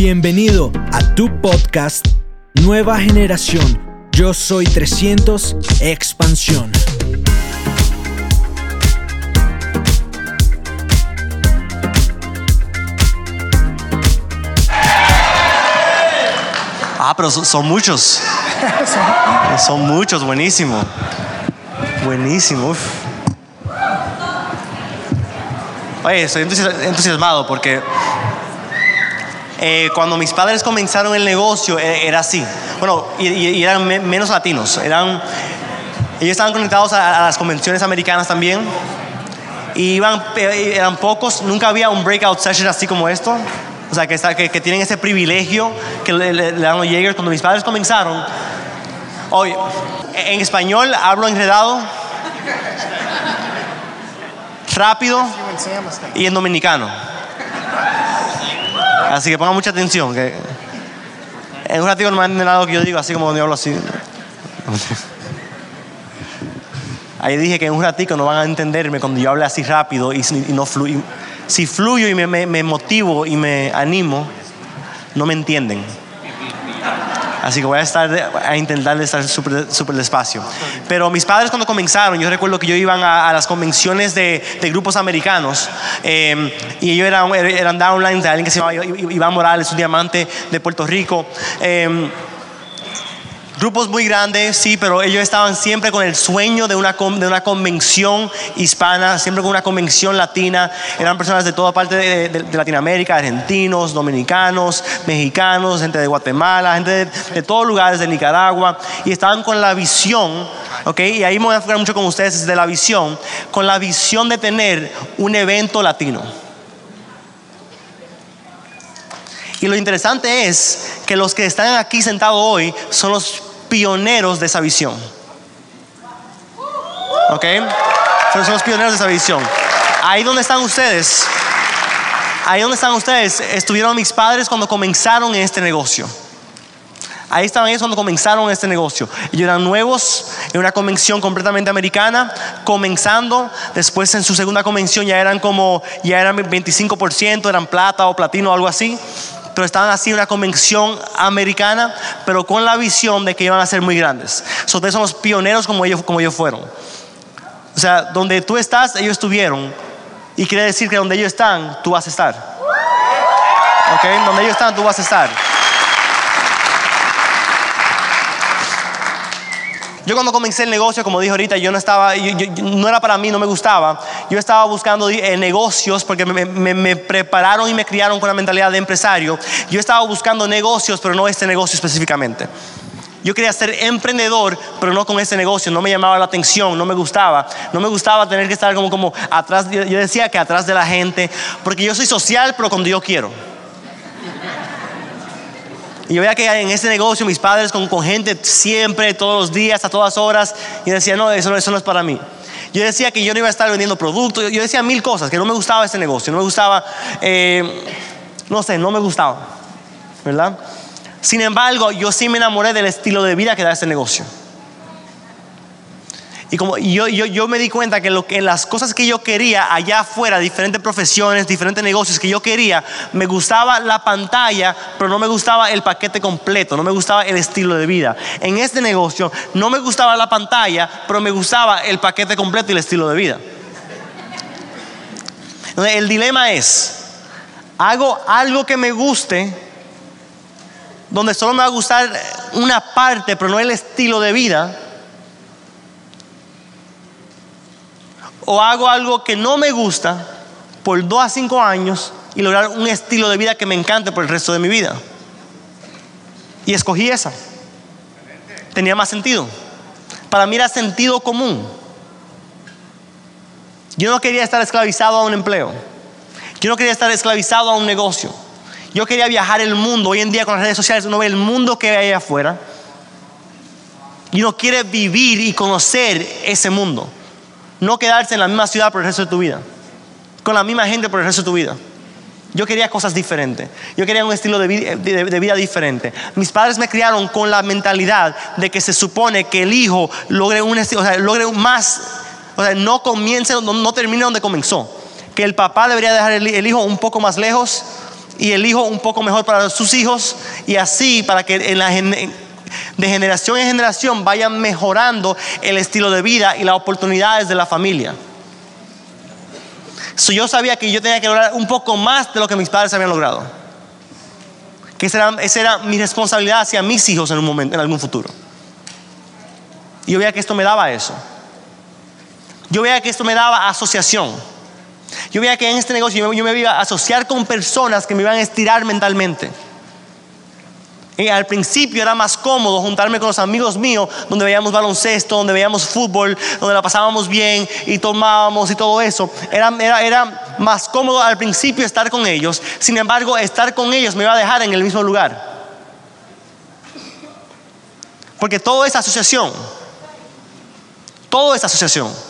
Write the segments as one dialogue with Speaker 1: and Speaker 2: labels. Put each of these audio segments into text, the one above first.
Speaker 1: Bienvenido a tu podcast Nueva Generación. Yo soy 300 Expansión.
Speaker 2: Ah, pero son, muchos. son muchos, buenísimo. Buenísimo. uf. Oye, estoy entusi- entusiasmado porque eh, cuando mis padres comenzaron el negocio eh, era así. Bueno, y, y- eran me- menos latinos. Eran, ellos estaban conectados a, a las convenciones americanas también. Y iban, eh, eran pocos, nunca había un breakout session así como esto. O sea, que, está- que, que tienen ese privilegio que le, le- le dan los Jaegers. Cuando mis padres comenzaron, hoy, en español hablo enredado, rápido y en dominicano. Así que pongan mucha atención. Que en un ratito no me entienden nada lo que yo digo, así como yo hablo así. Ahí dije que en un ratico no van a entenderme cuando yo hable así rápido y no fluyo. Si fluyo y me, me- me motivo y me animo, no me entienden. Así que voy a, estar, a intentar estar súper súper despacio. Pero mis padres cuando comenzaron, yo recuerdo que yo iban a, las convenciones de, grupos americanos eh, y ellos eran, eran de alguien que se llamaba Iván Morales, un diamante de Puerto Rico. Eh, Grupos muy grandes, sí, pero ellos estaban siempre con el sueño de una, de una convención hispana, siempre con una convención latina. Eran personas de toda parte de, de- de Latinoamérica, argentinos, dominicanos, mexicanos, gente de Guatemala, gente de, de todos lugares, de Nicaragua, y estaban con la visión, ¿ok? Y ahí me voy a enfocar mucho con ustedes de la visión, con la visión de tener un evento latino. Y lo interesante es que los que están aquí sentados hoy son los pioneros de esa visión. ¿Ok? Los pioneros de esa visión. Ahí donde están ustedes, ahí donde están ustedes, estuvieron mis padres cuando comenzaron en este negocio. Ahí estaban ellos cuando comenzaron este negocio. Ellos eran nuevos en una convención completamente americana, comenzando. Después en su segunda convención ya eran como, ya eran 25%, eran plata o platino o algo así. Pero estaban así una convención americana, pero con la visión de que iban a ser muy grandes. So, ustedes son los pioneros como ellos, como ellos fueron. O sea, donde tú estás, ellos estuvieron. Y quiere decir que donde ellos están, tú vas a estar. ¿Ok? Donde ellos están, tú vas a estar. Yo cuando comencé el negocio, como dije ahorita, yo no estaba, no era para mí, no me gustaba. Yo estaba buscando eh, negocios porque me, prepararon y me criaron con la mentalidad de empresario. Yo estaba buscando negocios, pero no este negocio específicamente. Yo quería ser emprendedor, pero no con este negocio. No me llamaba la atención, no me gustaba. No me gustaba tener que estar como, como atrás. Yo decía que atrás de la gente, porque yo soy social, pero cuando yo quiero. Y yo veía que en ese negocio mis padres con, gente siempre, todos los días, a todas horas, y decía, no, eso, no- es para mí. Yo decía que yo no iba a estar vendiendo productos, yo, decía mil cosas, que no me gustaba ese negocio, no me gustaba, eh, no sé, no me gustaba, ¿verdad? Sin embargo, yo sí me enamoré del estilo de vida que da este negocio. Y como yo, yo, yo me di cuenta que, lo, que las cosas que yo quería allá afuera, diferentes profesiones, diferentes negocios que yo quería, me gustaba la pantalla, pero no me gustaba el paquete completo, no me gustaba el estilo de vida. En este negocio no me gustaba la pantalla, pero me gustaba el paquete completo y el estilo de vida. El dilema es, hago algo que me guste, donde solo me va a gustar una parte, pero no el estilo de vida. O hago algo que no me gusta por dos a cinco años y lograr un estilo de vida que me encante por el resto de mi vida. Y escogí esa. Tenía más sentido. Para mí era sentido común. Yo no quería estar esclavizado a un empleo. Yo no quería estar esclavizado a un negocio. Yo quería viajar el mundo. Hoy en día con las redes sociales uno ve el mundo que hay allá afuera. Y uno quiere vivir y conocer ese mundo. No quedarse en la misma ciudad por el resto de tu vida. Con la misma gente por el resto de tu vida. Yo quería cosas diferentes. Yo quería un estilo de de vida diferente. Mis padres me criaron con la mentalidad de que se supone que el hijo logre un estilo, o sea, logre más, o sea, no comience, no, no termine donde comenzó. Que el papá debería dejar el, el hijo un poco más lejos y elijo un poco mejor para sus hijos y así para que en la de generación en generación vayan mejorando el estilo de vida y las oportunidades de la familia. So, yo sabía que yo tenía que lograr un poco más de lo que mis padres habían logrado. Que esa era, mi responsabilidad hacia mis hijos en un momento, en algún futuro. Y yo veía que esto me daba eso. Yo veía que esto me daba asociación. Yo veía que en este negocio yo me iba a asociar con personas que me iban a estirar mentalmente. Al principio era más cómodo juntarme con los amigos míos, donde veíamos baloncesto, donde veíamos fútbol, donde la pasábamos bien y tomábamos y todo eso. Era, era, era más cómodo al principio estar con ellos. Sin embargo, estar con ellos me iba a dejar en el mismo lugar. Porque todo es asociación. Todo es asociación.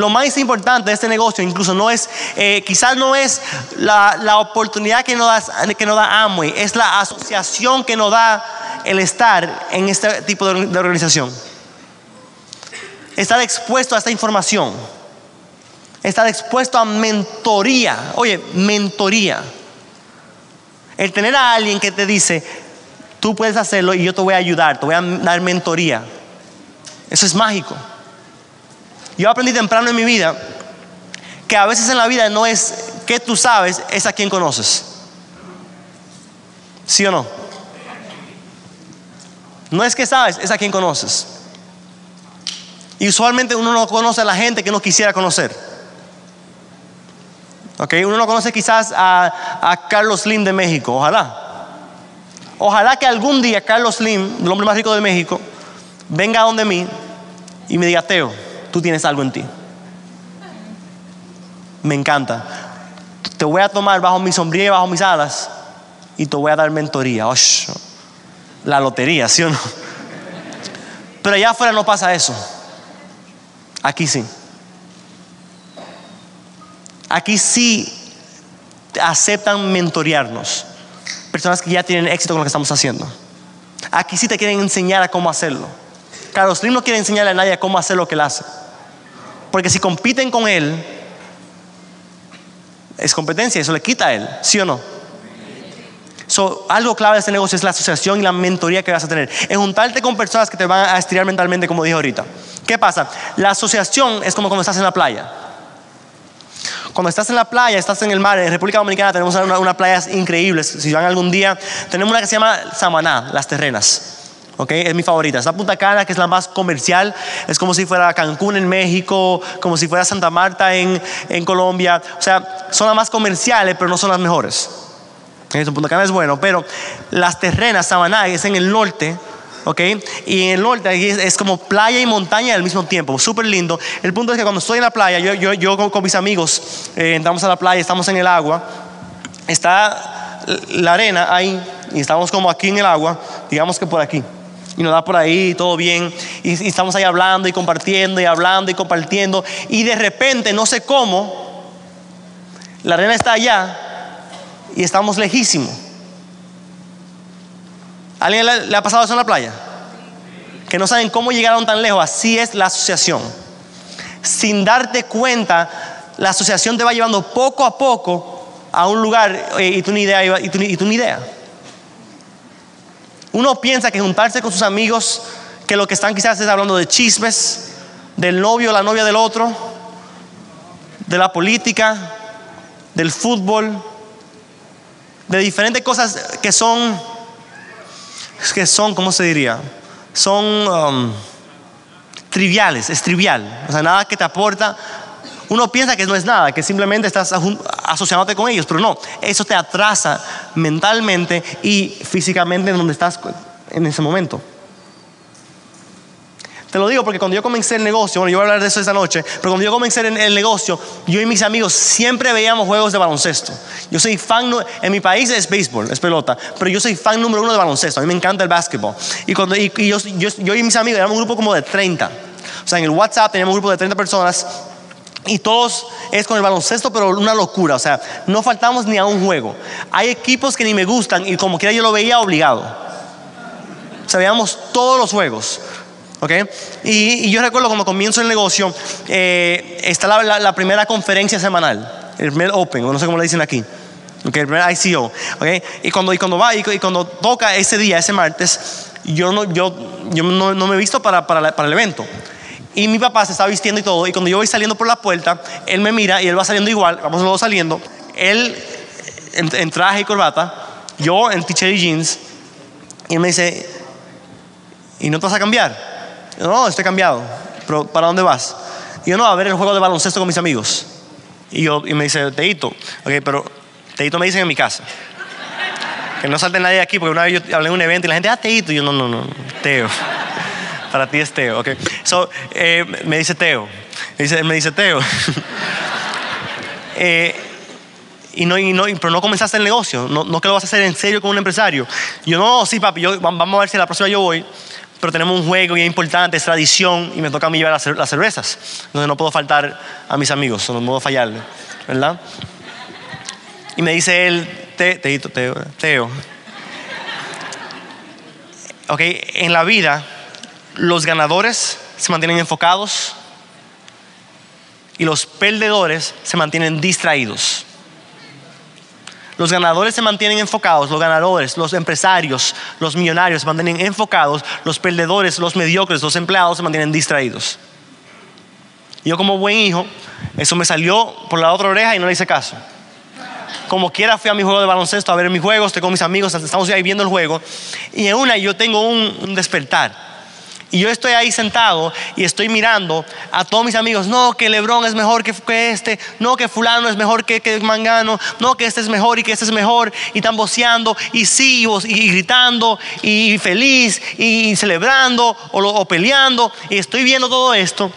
Speaker 2: Lo más importante de este negocio incluso no es, eh, quizás no es la, oportunidad que nos, da, que nos da Amway, es la asociación que nos da el estar en este tipo de, de organización. Estar expuesto a esta información. Estar expuesto a mentoría. Oye, mentoría. El tener a alguien que te dice, tú puedes hacerlo y yo te voy a ayudar, te voy a dar mentoría. Eso es mágico. Yo aprendí temprano en mi vida que a veces en la vida no es que tú sabes, es a quien conoces. ¿Sí o no? No es que sabes, es a quien conoces. Y usualmente uno no conoce a la gente que no quisiera conocer. ¿Ok? Uno no conoce quizás a, Carlos Slim de México, ojalá. Ojalá que algún día Carlos Slim, el hombre más rico de México, venga a donde mí y me diga, Teo, tú tienes algo en ti. Me encanta. Te voy a tomar bajo mi sombrilla y bajo mis alas y te voy a dar mentoría. la lotería, ¿sí o no? Pero allá afuera no pasa eso. Aquí sí. Aquí sí aceptan mentorearnos. Personas que ya tienen éxito con lo que estamos haciendo. Aquí sí te quieren enseñar a cómo hacerlo. Carlos Slim no quiere enseñarle a nadie cómo hacer lo que él hace. Porque si compiten con él, es competencia, eso le quita a él, ¿sí o no? So, algo clave de este negocio es la asociación y la mentoría que vas a tener. Es juntarte con personas que te van a estirar mentalmente, como dije ahorita. ¿Qué pasa? La asociación es como cuando estás en la playa. Cuando estás en la playa, estás en el mar, en República Dominicana tenemos unas una playas increíbles. Si van algún día, tenemos una que se llama Samaná, las terrenas. Es mi favorita. Esta Punta Cana, que es la más comercial, es como si fuera Cancún en México, como si fuera Santa Marta en, Colombia. O sea, son las más comerciales, pero no son las mejores. Punta Cana es bueno, pero las terrenas, Samaná, es en el norte. ¿ok? Y en el norte es, como playa y montaña al mismo tiempo, súper lindo. El punto es que cuando estoy en la playa, yo, yo, con, mis amigos eh, entramos a la playa, estamos en el agua, está la arena ahí y estamos como aquí en el agua, digamos que por aquí y nos da por ahí todo bien y, estamos ahí hablando y compartiendo y hablando y compartiendo y de repente no sé cómo la arena está allá y estamos lejísimos. ¿Alguien le, ha pasado eso en la playa? Que no saben cómo llegaron tan lejos. Así es la asociación. Sin darte cuenta, la asociación te va llevando poco a poco a un lugar eh, y tú ni idea. Y tú, ni idea. Uno piensa que juntarse con sus amigos, que lo que están quizás es hablando de chismes, del novio o la novia del otro, de la política, del fútbol, de diferentes cosas que son, que son, ¿cómo se diría? Son um, triviales, es trivial, o sea, nada que te aporta uno piensa que no es nada, que simplemente estás asociándote con ellos, pero no, eso te atrasa mentalmente y físicamente en donde estás en ese momento. Te lo digo porque cuando yo comencé el negocio, bueno, yo voy a hablar de eso esta noche, pero cuando yo comencé el, el negocio, yo y mis amigos siempre veíamos juegos de baloncesto. Yo soy fan, en mi país es béisbol, es pelota, pero yo soy fan número uno de baloncesto. A mí me encanta el básquetbol. Y, cuando, y, yo, yo, yo, y mis amigos éramos un grupo como de 30. O sea, en el WhatsApp teníamos un grupo de 30 personas y todos es con el baloncesto, pero una locura. O sea, no faltamos ni a un juego. Hay equipos que ni me gustan y como quiera yo lo veía obligado. O sea, veíamos todos los juegos. ¿ok? Y, yo recuerdo cuando comienzo el negocio, eh, está la, primera conferencia semanal, el primer Open, no sé cómo le dicen aquí. Okay, el primer ICO. Okay? Y, cuando, y cuando va y, cuando toca ese día, ese martes, yo no, yo, yo no, no me he visto para, para, para el evento. Y mi papá se está vistiendo y todo. Y cuando yo voy saliendo por la puerta, él me mira y él va saliendo igual. Vamos los dos saliendo. Él en, en traje y corbata. Yo en t-shirt y jeans. Y él me dice, ¿y no te vas a cambiar? Yo, no, estoy cambiado. ¿Pero para dónde vas? Y yo, no, a ver el juego de baloncesto con mis amigos. Y, yo, y me dice, Teito, ok, pero Teito me dicen en mi casa. Que no salte nadie de aquí, porque una vez yo hablé en un evento y la gente, ah, Teito. Y yo, no, no, no, Teo. Para ti es Teo, ok. So, eh, me dice Teo. Me dice, me dice Teo. eh, y no, y no, pero no comenzaste el negocio, no, no que lo vas a hacer en serio con un empresario. Yo no, sí, papi, yo, vamos a ver si la próxima yo voy, pero tenemos un juego y es importante, es tradición y me toca a mí llevar las, cervezas, donde no puedo faltar a mis amigos, no puedo fallarle, ¿verdad? Y me dice él, te, Teo, Teo, Teo. Ok, en la vida los ganadores se mantienen enfocados y los perdedores se mantienen distraídos. Los ganadores se mantienen enfocados, los ganadores, los empresarios, los millonarios se mantienen enfocados, los perdedores, los mediocres, los empleados se mantienen distraídos. Yo como buen hijo, eso me salió por la otra oreja y no le hice caso. Como quiera fui a mi juego de baloncesto a ver mis juegos, estoy con mis amigos, estamos ahí viendo el juego. Y en una yo tengo un, un despertar. Y yo estoy ahí sentado y estoy mirando a todos mis amigos, no, que Lebron es mejor que, que este, no, que fulano es mejor que, que, Mangano, no, que este es mejor y que este es mejor, y están voceando, y sí, y, gritando, y feliz, y, celebrando, o, o, peleando, y estoy viendo todo esto,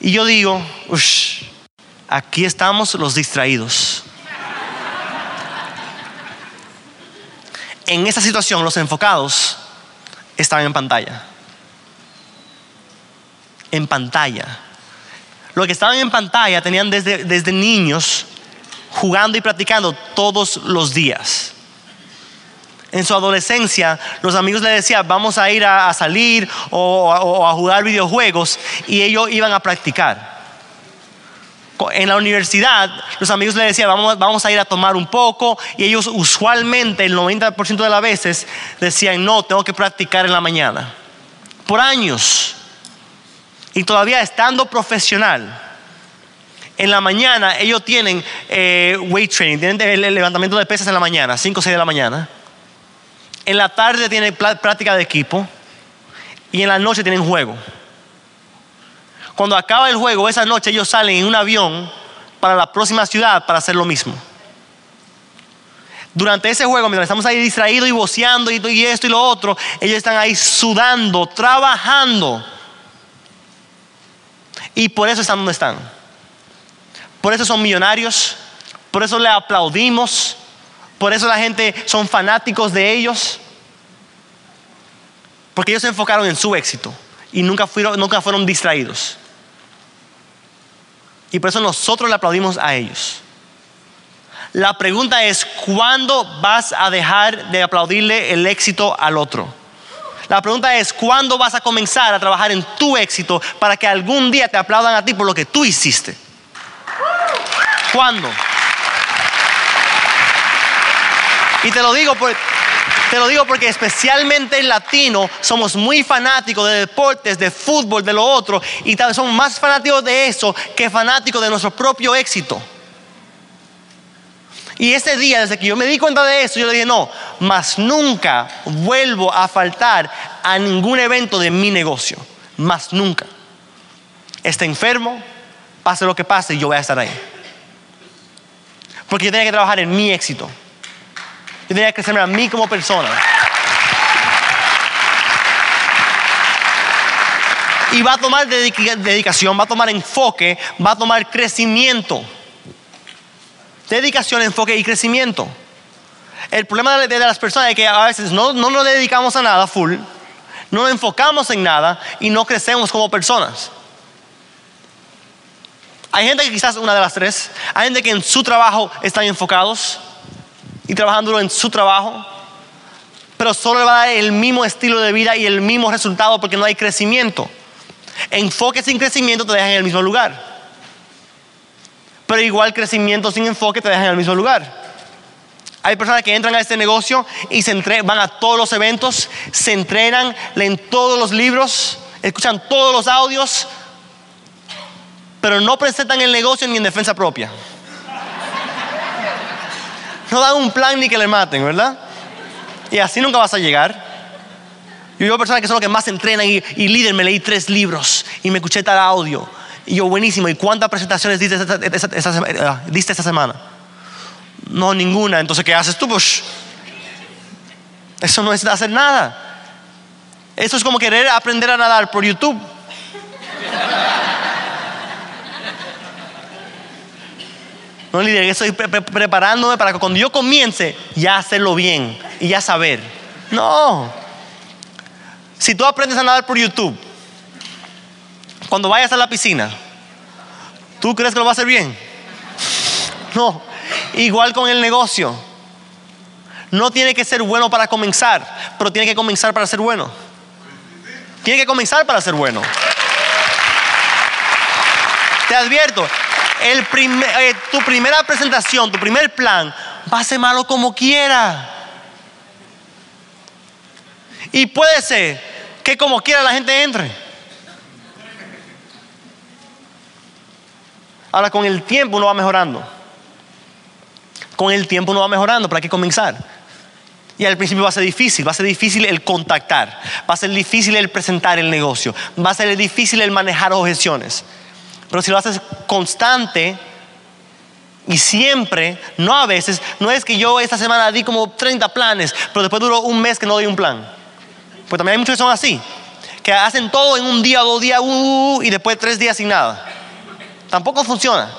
Speaker 2: y yo digo, aquí estamos los distraídos. En esta situación los enfocados están en pantalla en pantalla. Los que estaban en pantalla tenían desde, desde niños jugando y practicando todos los días. En su adolescencia, los amigos le decían, vamos a ir a, salir o, a jugar videojuegos, y ellos iban a practicar. En la universidad, los amigos le decían, vamos, vamos a ir a tomar un poco, y ellos usualmente, el 90% de las veces, decían, no, tengo que practicar en la mañana. Por años. Y todavía estando profesional, en la mañana ellos tienen eh, weight training, tienen el levantamiento de pesas en la mañana, 5 o 6 de la mañana. En la tarde tienen práctica de equipo y en la noche tienen juego. Cuando acaba el juego, esa noche ellos salen en un avión para la próxima ciudad para hacer lo mismo. Durante ese juego, mientras estamos ahí distraídos y voceando y, esto y lo otro, ellos están ahí sudando, trabajando y por eso están donde están. Por eso son millonarios. Por eso le aplaudimos. Por eso la gente son fanáticos de ellos. Porque ellos se enfocaron en su éxito y nunca fueron, nunca fueron distraídos. Y por eso nosotros le aplaudimos a ellos. La pregunta es, ¿cuándo vas a dejar de aplaudirle el éxito al otro? La pregunta es, ¿cuándo vas a comenzar a trabajar en tu éxito para que algún día te aplaudan a ti por lo que tú hiciste? ¿Cuándo? Y te lo digo te lo digo porque especialmente en latino somos muy fanáticos de deportes, de fútbol, de lo otro, y somos más fanáticos de eso que fanáticos de nuestro propio éxito. Y ese día, desde que yo me di cuenta de eso, yo le dije, no, más nunca vuelvo a faltar a ningún evento de mi negocio. Más nunca. Esté enfermo, pase lo que pase, yo voy a estar ahí. Porque yo tenía que trabajar en mi éxito. Yo tenía que crecerme a mí como persona. Y va a tomar dedicación, va a tomar enfoque, va a tomar crecimiento dedicación, enfoque y crecimiento. El problema de, las personas es que a veces no, no nos dedicamos a nada full, no nos enfocamos en nada y no crecemos como personas. Hay gente que quizás una de las tres, hay gente que en su trabajo están enfocados y trabajando en su trabajo, pero solo le va a dar el mismo estilo de vida y el mismo resultado porque no hay crecimiento. Enfoque sin crecimiento te dejan en el mismo lugar pero igual crecimiento sin enfoque te deja en el mismo lugar. Hay personas que entran a este negocio y se van a todos los eventos, se entrenan, leen todos los libros, escuchan todos los audios, pero no presentan el negocio ni en defensa propia. No dan un plan ni que le maten, ¿verdad? Y así nunca vas a llegar. Yo veo personas que son los que más se entrenan y, y líder, me leí tres libros y me escuché tal audio. Y yo, buenísimo. ¿Y cuántas presentaciones diste esta, esta- esta eh, diste esta semana? No, ninguna. Entonces, ¿qué haces tú? Pues, eso no es hacer nada. Eso es como querer aprender a nadar por YouTube. No, líder, estoy pre- pre- preparándome para que cuando yo comience, ya hacerlo bien y ya saber. No. Si tú aprendes a nadar por YouTube, cuando vayas a la piscina, ¿tú crees que lo vas a hacer bien? No. Igual con el negocio. No tiene que ser bueno para comenzar, pero tiene que comenzar para ser bueno. Tiene que comenzar para ser bueno. Te advierto, eh, tu primera presentación, tu primer plan, va a ser malo como quiera. Y puede ser que como quiera la gente entre. Ahora con el tiempo uno va mejorando. Con el tiempo uno va mejorando, pero hay que comenzar. Y al principio va a ser difícil, va a ser difícil el contactar, va a ser difícil el presentar el negocio, va a ser difícil el manejar objeciones. Pero si lo haces constante y siempre, no a veces, no es que yo esta semana di como 30 planes, pero después duró un mes que no doy un plan. Pues también hay muchos que son así, que hacen todo en un día, dos días, uh, uh, uh, y después tres días sin nada. Tampoco funciona.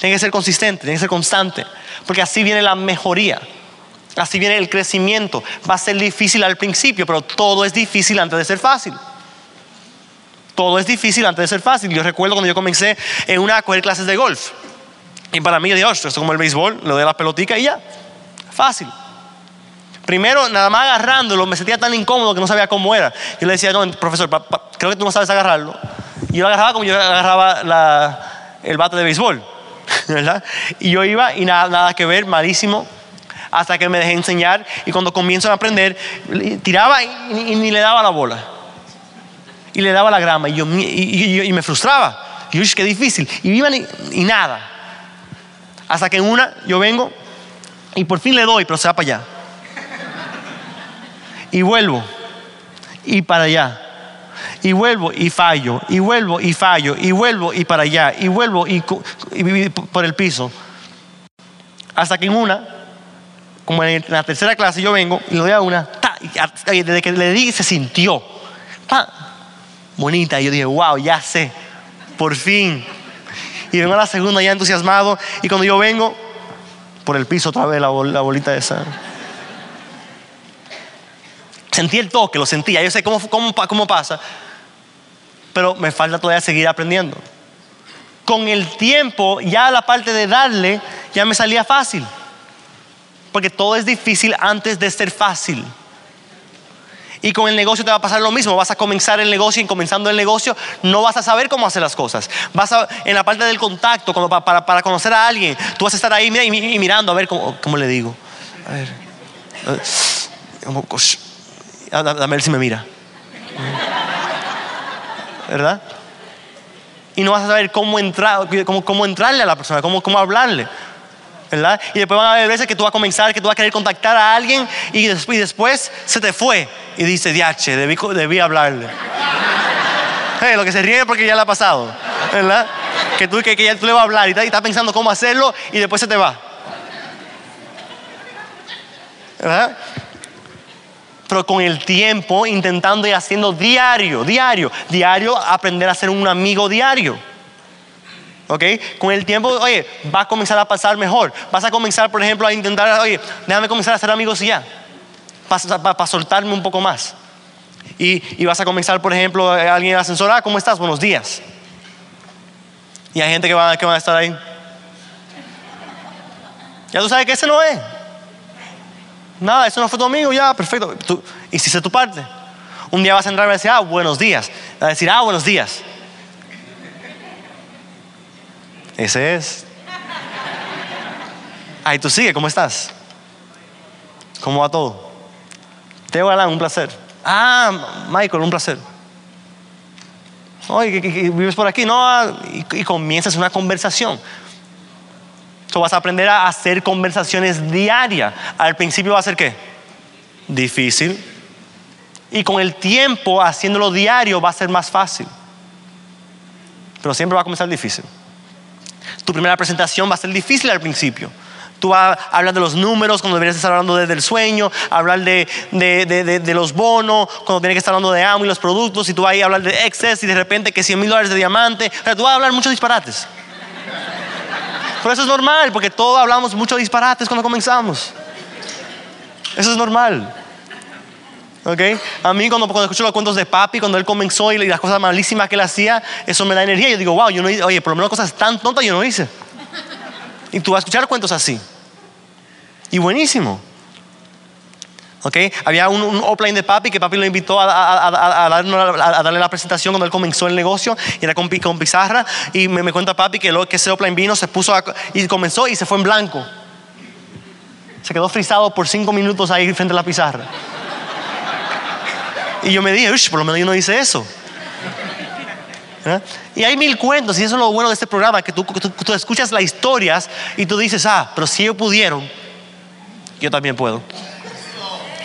Speaker 2: Tiene que ser consistente, tiene que ser constante, porque así viene la mejoría. Así viene el crecimiento. Va a ser difícil al principio, pero todo es difícil antes de ser fácil. Todo es difícil antes de ser fácil. Yo recuerdo cuando yo comencé en una a coger clases de golf. Y para mí, Dios, esto es como el béisbol, le doy la pelotica y ya. Fácil. Primero, nada más agarrándolo, me sentía tan incómodo que no sabía cómo era. Yo le decía, no, profesor, creo que tú no sabes agarrarlo. Y yo agarraba como yo agarraba el bate de béisbol. ¿verdad? Y yo iba y nada, nada que ver, malísimo. Hasta que me dejé enseñar y cuando comienzo a aprender, tiraba y, ni le daba la bola. Y le daba la grama y, yo, y, me frustraba. Y yo, "Ush, qué difícil. Y iban y nada. Hasta que en una yo vengo y por fin le doy, pero se va para allá. Y vuelvo. Y para allá. Y vuelvo y fallo. Y vuelvo y fallo. Y vuelvo y para allá. Y vuelvo y, y- por el piso. Hasta que en una, como en la tercera clase, yo vengo y le doy a una. ta, desde que le di, se sintió. Pa, bonita. Y yo dije, wow, ya sé. Por fin. Y vengo a la segunda ya entusiasmado. Y cuando yo vengo, por el piso otra vez la, bol- la bolita esa. Sentí el toque, lo sentía. Yo sé cómo, cómo, cómo pasa. Pero me falta todavía seguir aprendiendo. Con el tiempo, ya la parte de darle, ya me salía fácil. Porque todo es difícil antes de ser fácil. Y con el negocio te va a pasar lo mismo. Vas a comenzar el negocio y comenzando el negocio no vas a saber cómo hacer las cosas. Vas a, en la parte del contacto, pa- para, para conocer a alguien, tú vas a estar ahí mira, y, mirando a ver cómo, cómo le digo. A ver. Eh, como, a- a ver si me mira. ¿Verdad? Y no vas a saber cómo, entrar, cómo, cómo entrarle a la persona, cómo, hablarle. ¿verdad? Y después van a haber veces que tú vas a comenzar, que tú vas a querer contactar a alguien y después, se te fue y dice, diache, debí, hablarle. Lo que se ríe porque ya le ha pasado, ¿verdad? Que tú, que, tú le vas a hablar y estás está pensando cómo hacerlo y después se te va. ¿Verdad? Pero con el tiempo, intentando y haciendo diario, diario, diario, aprender a ser un amigo diario. ¿Ok? Con el tiempo, oye, va a comenzar a pasar mejor. Vas a comenzar, por ejemplo, a intentar, oye, déjame comenzar a ser amigos ya. Para soltarme un poco más. Y, y vas a comenzar, por ejemplo, alguien en el ascensor, ah, ¿cómo estás? Buenos días. Y hay gente que va, que va a estar ahí. Ya tú sabes que ese no es. Nada, eso no fue tu amigo, ya, perfecto. Tú hiciste tu parte. Un día vas a entrar y vas a decir, ah, buenos días. Va a decir, ah, buenos días. Ese es. Ahí tú sigue, ¿cómo estás? ¿Cómo va todo? Teo Galán, un placer. Ah, Michael, un placer. Oye, ¿vives por aquí? No, ah, y, y comienzas una conversación. Tú vas a aprender a hacer conversaciones diarias. Al principio va a ser qué? Difícil. Y con el tiempo, haciéndolo diario, va a ser más fácil. Pero siempre va a comenzar difícil. Tu primera presentación va a ser difícil al principio. Tú vas a hablar de los números cuando deberías estar hablando del sueño, hablar de, de, de, de, los bonos, cuando tienes que estar hablando de amo y los productos, y tú vas a hablar de excess y de repente que 100 mil dólares de diamante. Pero tú vas a hablar muchos disparates. Pero eso es normal, porque todos hablamos muchos disparates cuando comenzamos. Eso es normal. ¿Ok? A mí cuando, cuando, escucho los cuentos de papi, cuando él comenzó y las cosas malísimas que él hacía, eso me da energía. Yo digo, wow, yo no, oye, por lo menos cosas tan tontas yo no hice. Y tú vas a escuchar cuentos así. Y buenísimo. ¿Ok? Había un, un offline de papi que papi lo invitó a, darle la presentación cuando él comenzó el negocio y era con, pizarra. Y me, cuenta papi que, ese offline vino, se puso y comenzó y se fue en blanco. Se quedó frisado por cinco minutos ahí frente a la pizarra. Y yo me dije, por lo menos yo no hice eso. ¿Eh? Y hay mil cuentos, y eso es lo bueno de este programa, que tú, tú escuchas las historias y tú dices, ah, pero si ellos pudieron, yo también puedo.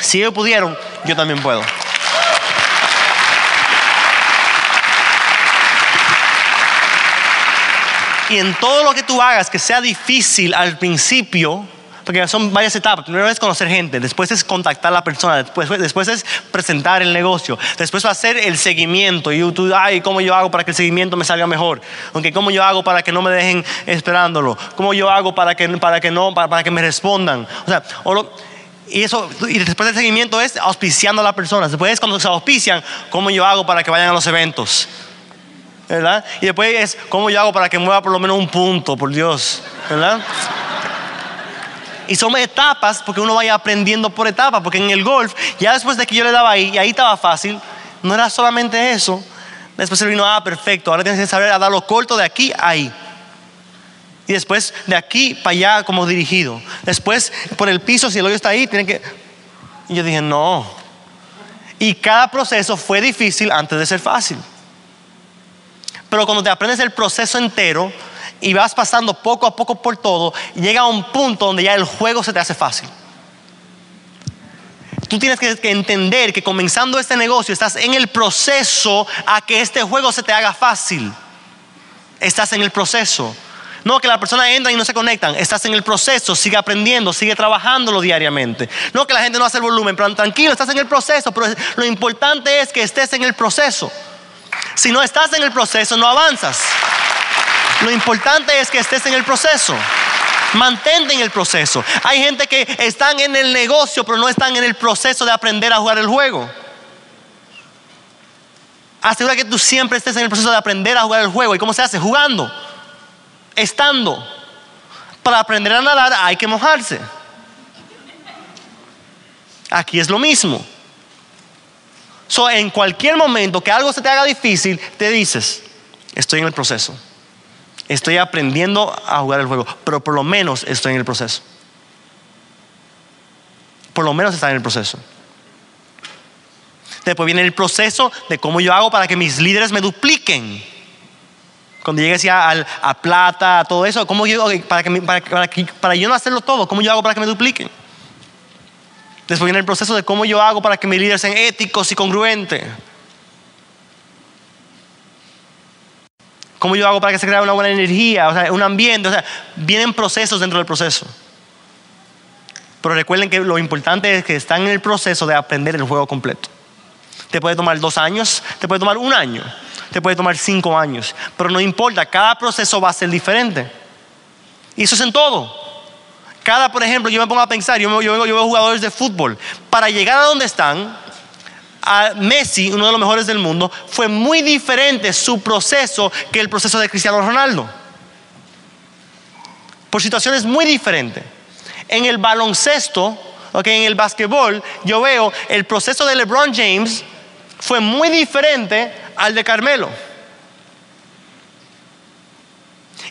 Speaker 2: Si ellos pudieron, yo también puedo. Y en todo lo que tú hagas que sea difícil al principio, porque son varias etapas. Primero es conocer gente, después es contactar a la persona, después, después es presentar el negocio, después va a hacer el seguimiento. Y tú, ay, ¿cómo yo hago para que el seguimiento me salga mejor? Aunque, ¿Cómo yo hago para que no me dejen esperándolo? ¿Cómo yo hago para que, para que, no, para, para que me respondan? O sea, o lo, y, eso, y después del seguimiento es auspiciando a la persona. Después cuando se auspician, ¿cómo yo hago para que vayan a los eventos? ¿Verdad? Y después es, ¿cómo yo hago para que mueva por lo menos un punto, por Dios? ¿Verdad? Y son etapas porque uno vaya aprendiendo por etapas. Porque en el golf, ya después de que yo le daba ahí, y ahí estaba fácil, no era solamente eso. Después él vino, ah, perfecto, ahora tienes que saber a dar lo corto de aquí a ahí. Y después de aquí para allá como dirigido. Después por el piso, si el hoyo está ahí, tiene que... Y yo dije, no. Y cada proceso fue difícil antes de ser fácil. Pero cuando te aprendes el proceso entero y vas pasando poco a poco por todo, llega a un punto donde ya el juego se te hace fácil. Tú tienes que entender que comenzando este negocio estás en el proceso a que este juego se te haga fácil. Estás en el proceso. No que la persona entra y no se conectan. Estás en el proceso, sigue aprendiendo, sigue trabajándolo diariamente. No que la gente no hace el volumen, pero tranquilo, estás en el proceso. Pero lo importante es que estés en el proceso. Si no estás en el proceso, no avanzas. Lo importante es que estés en el proceso. Mantente en el proceso. Hay gente que están en el negocio, pero no están en el proceso de aprender a jugar el juego. Asegura que tú siempre estés en el proceso de aprender a jugar el juego. ¿Y cómo se hace? Jugando estando. Para aprender a nadar hay que mojarse. Aquí es lo mismo. So, en cualquier momento que algo se te haga difícil, te dices, estoy en el proceso. Estoy aprendiendo a jugar el juego, pero por lo menos estoy en el proceso. Por lo menos está en el proceso. Después viene el proceso de cómo yo hago para que mis líderes me dupliquen. Cuando llegues ya a, plata, a todo eso, ¿cómo para, que, para, para, para yo no hacerlo todo, ¿cómo yo hago para que me dupliquen? Después viene el proceso de cómo yo hago para que mis líderes sean éticos y congruentes. ¿Cómo yo hago para que se crea una buena energía, o sea, un ambiente? O sea, vienen procesos dentro del proceso. Pero recuerden que lo importante es que están en el proceso de aprender el juego completo. Te puede tomar dos años, te puede tomar un año te puede tomar cinco años. Pero no importa, cada proceso va a ser diferente. Y eso es en todo. Cada, por ejemplo, yo me pongo a pensar, yo, yo, yo veo jugadores de fútbol. Para llegar a donde están, a Messi, uno de los mejores del mundo, fue muy diferente su proceso que el proceso de Cristiano Ronaldo. Por situaciones muy diferentes. En el baloncesto, okay, en el básquetbol, yo veo el proceso de LeBron James fue muy diferente al de Carmelo.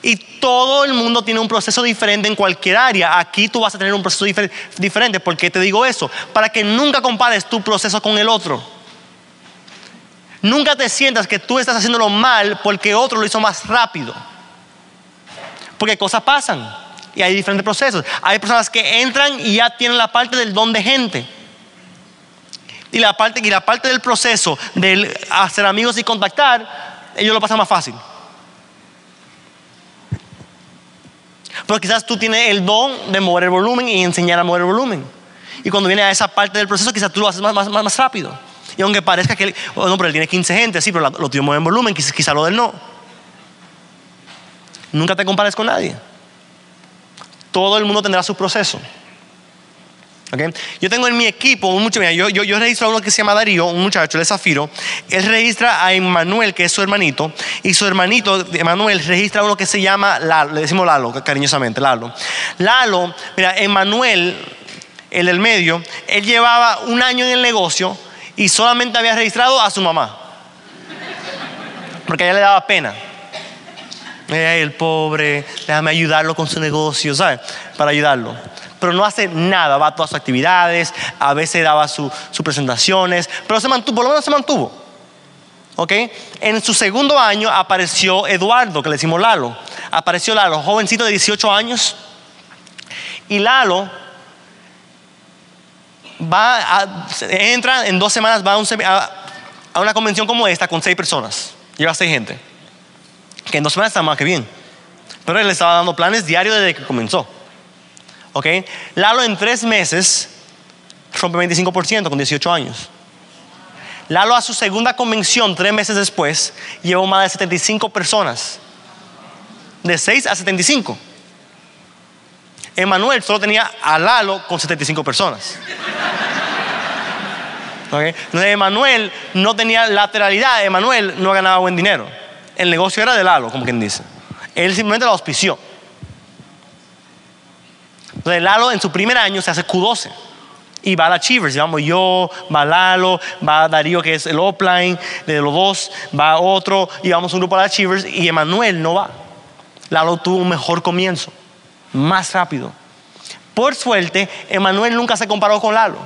Speaker 2: Y todo el mundo tiene un proceso diferente en cualquier área. Aquí tú vas a tener un proceso difer- diferente. ¿Por qué te digo eso? Para que nunca compares tu proceso con el otro. Nunca te sientas que tú estás haciéndolo mal porque otro lo hizo más rápido. Porque cosas pasan y hay diferentes procesos. Hay personas que entran y ya tienen la parte del don de gente. Y la parte, y la parte del proceso del hacer amigos y contactar, ellos lo pasan más fácil. Pero quizás tú tienes el don de mover el volumen y enseñar a mover el volumen. Y cuando viene a esa parte del proceso, quizás tú lo haces más, más, más, rápido. Y aunque parezca que, él, no, pero él tiene 15 gente, sí, pero lo tuyo mueve en volumen, quizás, quizás lo del no. Nunca te compares con nadie. Todo el mundo tendrá su proceso. ¿Ok? Yo tengo en mi equipo un muchacho, mira, yo, yo, yo registro a uno que se llama Darío, un muchacho de Zafiro. Él registra a Emanuel, que es su hermanito, y su hermanito, Emanuel, registra a uno que se llama Lalo, le decimos Lalo, cariñosamente, Lalo. Lalo, mira, Emanuel, el del medio, él llevaba un año en el negocio y solamente había registrado a su mamá. Porque a ella le daba pena. El pobre, déjame ayudarlo con su negocio, ¿sabes? Para ayudarlo. Pero no hace nada, va a todas sus actividades, a veces daba su- sus presentaciones, pero se mantuvo, por lo menos se mantuvo. ¿Ok? En su segundo año apareció Eduardo, que le decimos Lalo. Apareció Lalo, jovencito de 18 años. Y Lalo va a- entra en dos semanas, va a, a una convención como esta con seis personas. Lleva seis gente que en dos semanas está más que bien. Pero él le estaba dando planes diarios desde que comenzó. ¿Ok? Lalo en tres meses rompe 25% con 18 años. Lalo a su segunda convención, tres meses después, llevó más de 75 personas. De 6 a 75. Emanuel solo tenía a Lalo con 75 personas. ¿Ok? Entonces, Emanuel no tenía lateralidad, Emanuel no ganaba buen dinero. El negocio era de Lalo, como quien dice. Él simplemente lo auspició. Entonces, Lalo en su primer año se hace Q12. Y va a la Achievers, vamos yo, va Lalo, va Darío que es el offline de los dos, va otro y vamos un grupo a la Achievers y Emanuel no va. Lalo tuvo un mejor comienzo, más rápido. Por suerte, Emanuel nunca se comparó con Lalo.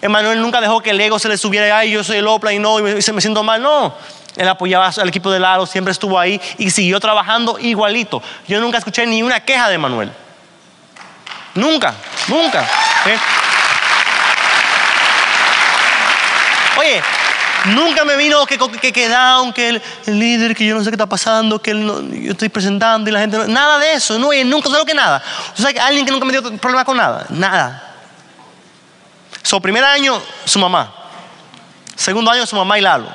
Speaker 2: Emanuel nunca dejó que el ego se le subiera, ay, yo soy el offline, no, y y me siento mal. No, él apoyaba al equipo de Lalo, siempre estuvo ahí y siguió trabajando igualito. Yo nunca escuché ni una queja de Emanuel. Nunca, nunca. Oye, nunca me vino que, que, que que el, el líder, que yo no sé qué está pasando, que él no- yo estoy presentando y la gente no- Nada de eso, no, oye, nunca, solo que nada. O sea, alguien que nunca me dio problema con nada, nada. Su primer año, su mamá. Segundo año, su mamá y Lalo.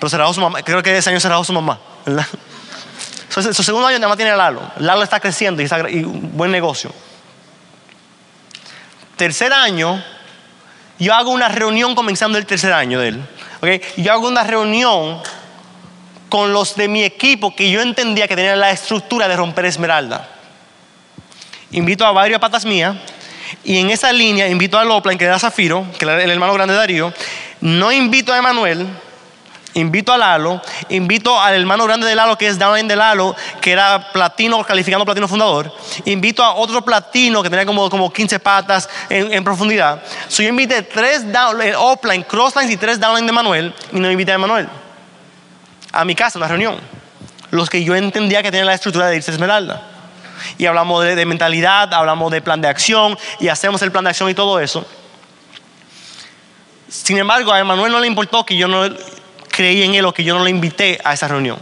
Speaker 2: Pero rajó su mamá, creo que ese año rajó su mamá. Su, segundo año nada más tiene a Lalo. Lalo está creciendo y, está, y buen negocio. Tercer año, yo hago una reunión comenzando el tercer año de él. ¿ok? Yo hago una reunión con los de mi equipo que yo entendía que tenían la estructura de romper Esmeralda. Invito a varios patas mías y en esa línea invito a Loplan, que era Zafiro, que era el hermano grande de Darío. No invito a Emanuel, invito a Lalo, invito al hermano grande de Lalo, que es Downline de Lalo, que era platino, calificando platino fundador. Invito a otro platino que tenía como, como 15 patas en, profundidad. So, yo invité tres down, eh, offline, crosslines y tres downline de Manuel y no invité a Emanuel. A mi casa, una reunión. Los que yo entendía que tenían la estructura de irse a Esmeralda. Y hablamos de, de mentalidad, hablamos de plan de acción y hacemos el plan de acción y todo eso. Sin embargo, a Emanuel no le importó que yo no creí en él o que yo no lo invité a esa reunión.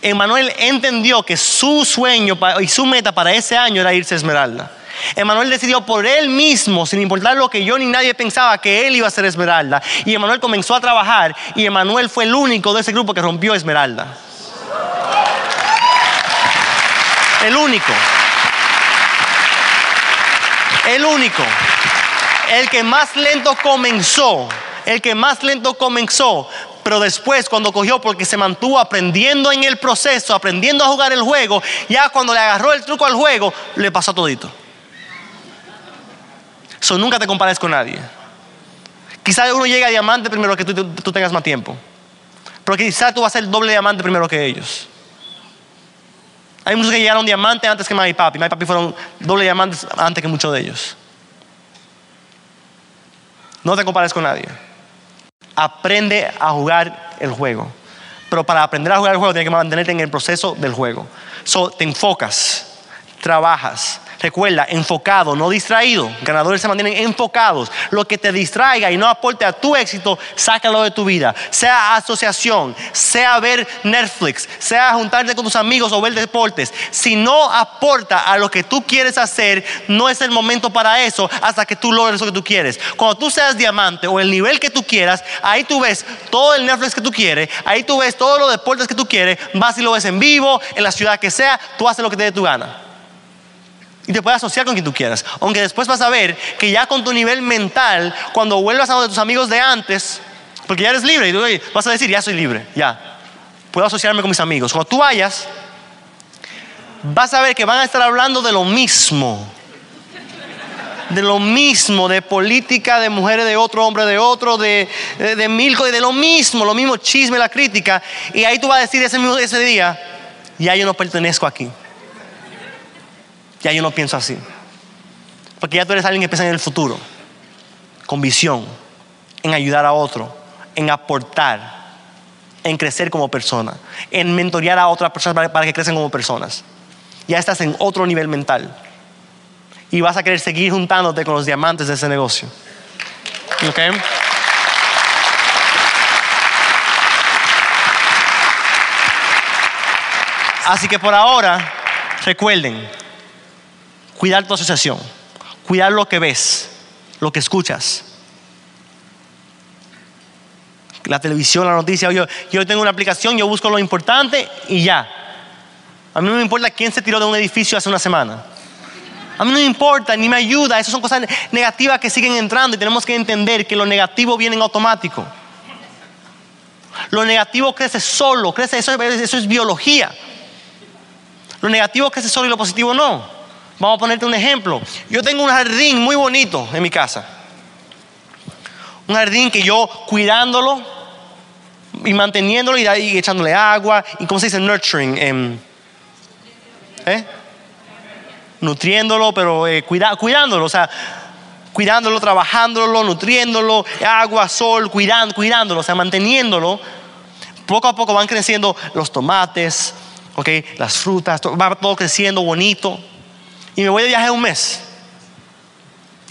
Speaker 2: Emanuel entendió que su sueño y su meta para ese año era irse a Esmeralda. Emanuel decidió por él mismo, sin importar lo que yo ni nadie pensaba, que él iba a ser Esmeralda. Y Emanuel comenzó a trabajar y Emanuel fue el único de ese grupo que rompió Esmeralda. El único. El único. El que más lento comenzó. El que más lento comenzó. Pero después cuando cogió, porque se mantuvo aprendiendo en el proceso, aprendiendo a jugar el juego, ya cuando le agarró el truco al juego, le pasó todito. So, nunca te compares con nadie. Quizás uno llegue a diamante primero que tú, tengas más tiempo. Pero quizás tú vas a ser doble diamante primero que ellos. Hay muchos que llegaron diamantes antes que mami y papi. Mami y papi fueron doble diamantes antes que muchos de ellos. No te compares con nadie. Aprende a jugar el juego. Pero para aprender a jugar el juego tienes que mantenerte en el proceso del juego. So, te enfocas, trabajas, Recuerda, enfocado, no distraído. Ganadores se mantienen enfocados. Lo que te distraiga y no aporte a tu éxito, sácalo de tu vida. Sea asociación, sea ver Netflix, sea juntarte con tus amigos o ver deportes. Si no aporta a lo que tú quieres hacer, no es el momento para eso hasta que tú logres lo que tú quieres. Cuando tú seas diamante o el nivel que tú quieras, ahí tú ves todo el Netflix que tú quieres, ahí tú ves todos los deportes que tú quieres, vas y lo ves en vivo, en la ciudad que sea, tú haces lo que te dé tu gana. Y te puedes asociar con quien tú quieras. Aunque después vas a ver que ya con tu nivel mental, cuando vuelvas a donde tus amigos de antes, porque ya eres libre, y tú vas a decir, ya soy libre, ya. Puedo asociarme con mis amigos. Cuando tú vayas, vas a ver que van a estar hablando de lo mismo. De lo mismo, de política, de mujeres de otro, hombre de otro, de, de, de de lo mismo, lo mismo chisme, la crítica. Y ahí tú vas a decir ese, ese día, ya yo no pertenezco aquí. Ya yo no pienso así. Porque ya tú eres alguien que piensa en el futuro, con visión, en ayudar a otro, en aportar, en crecer como persona, en mentorear a otras personas para, que crecen como personas. Ya estás en otro nivel mental. Y vas a querer seguir juntándote con los diamantes de ese negocio. Así que por ahora, recuerden, cuidar tu asociación, cuidar lo que ves, lo que escuchas. La televisión, la noticia, yo, yo tengo una aplicación, yo busco lo importante y ya. A mí no me importa quién se tiró de un edificio hace una semana. A mí no me importa, ni me ayuda. Esas son cosas negativas que siguen entrando y tenemos que entender que lo negativo viene en automático. Lo negativo crece solo, crece, eso, eso es biología. Lo negativo crece solo y lo positivo no. Vamos a ponerte un ejemplo. Yo tengo un jardín muy bonito en mi casa. Un jardín que yo cuidándolo y manteniéndolo y, echándole agua y como se dice nurturing, em, ¿eh? nutriéndolo, pero eh, cuidándolo, o sea, cuidándolo, trabajándolo, nutriéndolo, agua, sol, cuidando, cuidándolo, o sea, manteniéndolo. Poco a poco van creciendo los tomates, okay, las frutas, va todo creciendo bonito y me voy de viaje un mes.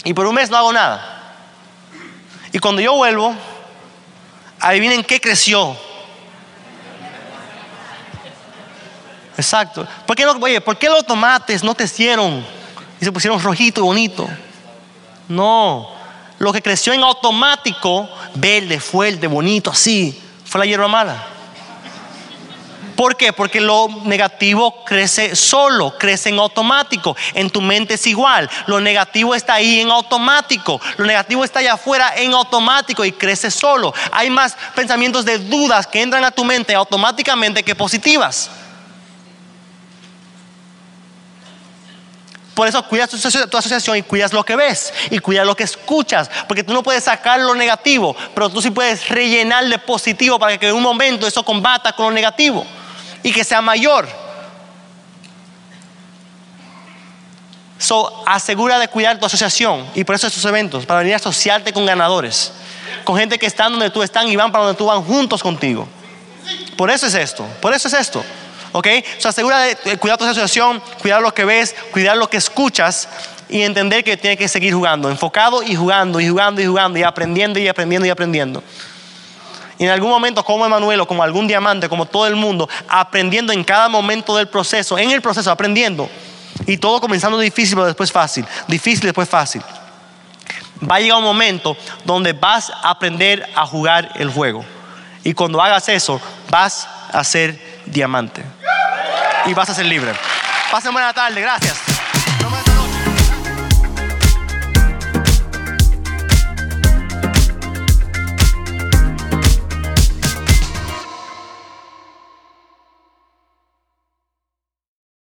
Speaker 2: Y por un mes no hago nada. Y cuando yo vuelvo, adivinen qué creció. Exacto. ¿Por qué, no, ¿por qué los tomates no te hicieron y se pusieron rojito y bonito? No. Lo que creció en automático, verde, fuerte, bonito, así, fue la hierba mala. ¿Por qué? Porque lo negativo crece solo, crece en automático. En tu mente es igual. Lo negativo está ahí en automático. Lo negativo está allá afuera en automático y crece solo. Hay más pensamientos de dudas que entran a tu mente automáticamente que positivas. Por eso cuidas tu, asociación y cuidas lo que ves y cuidas lo que escuchas. Porque tú no puedes sacar lo negativo, pero tú sí puedes rellenar de positivo para que en un momento eso combata con lo negativo y que sea mayor. So, asegura de cuidar tu asociación y por eso estos eventos, para venir a asociarte con ganadores, con gente que están donde tú estás y van para donde tú van juntos contigo. Por eso es esto, por eso es esto. ¿Ok? So, asegura de cuidar tu asociación, cuidar lo que ves, cuidar lo que escuchas y entender que tienes que seguir jugando, enfocado y jugando y jugando y jugando y aprendiendo y aprendiendo y aprendiendo. Y en algún momento, como Emanuel o como algún diamante, como todo el mundo, aprendiendo en cada momento del proceso, en el proceso, aprendiendo. Y todo comenzando difícil, pero después fácil. Difícil, después fácil. Va a llegar un momento donde vas a aprender a jugar el juego. Y cuando hagas eso, vas a ser diamante. Y vas a ser libre. Pasen buena tarde, gracias.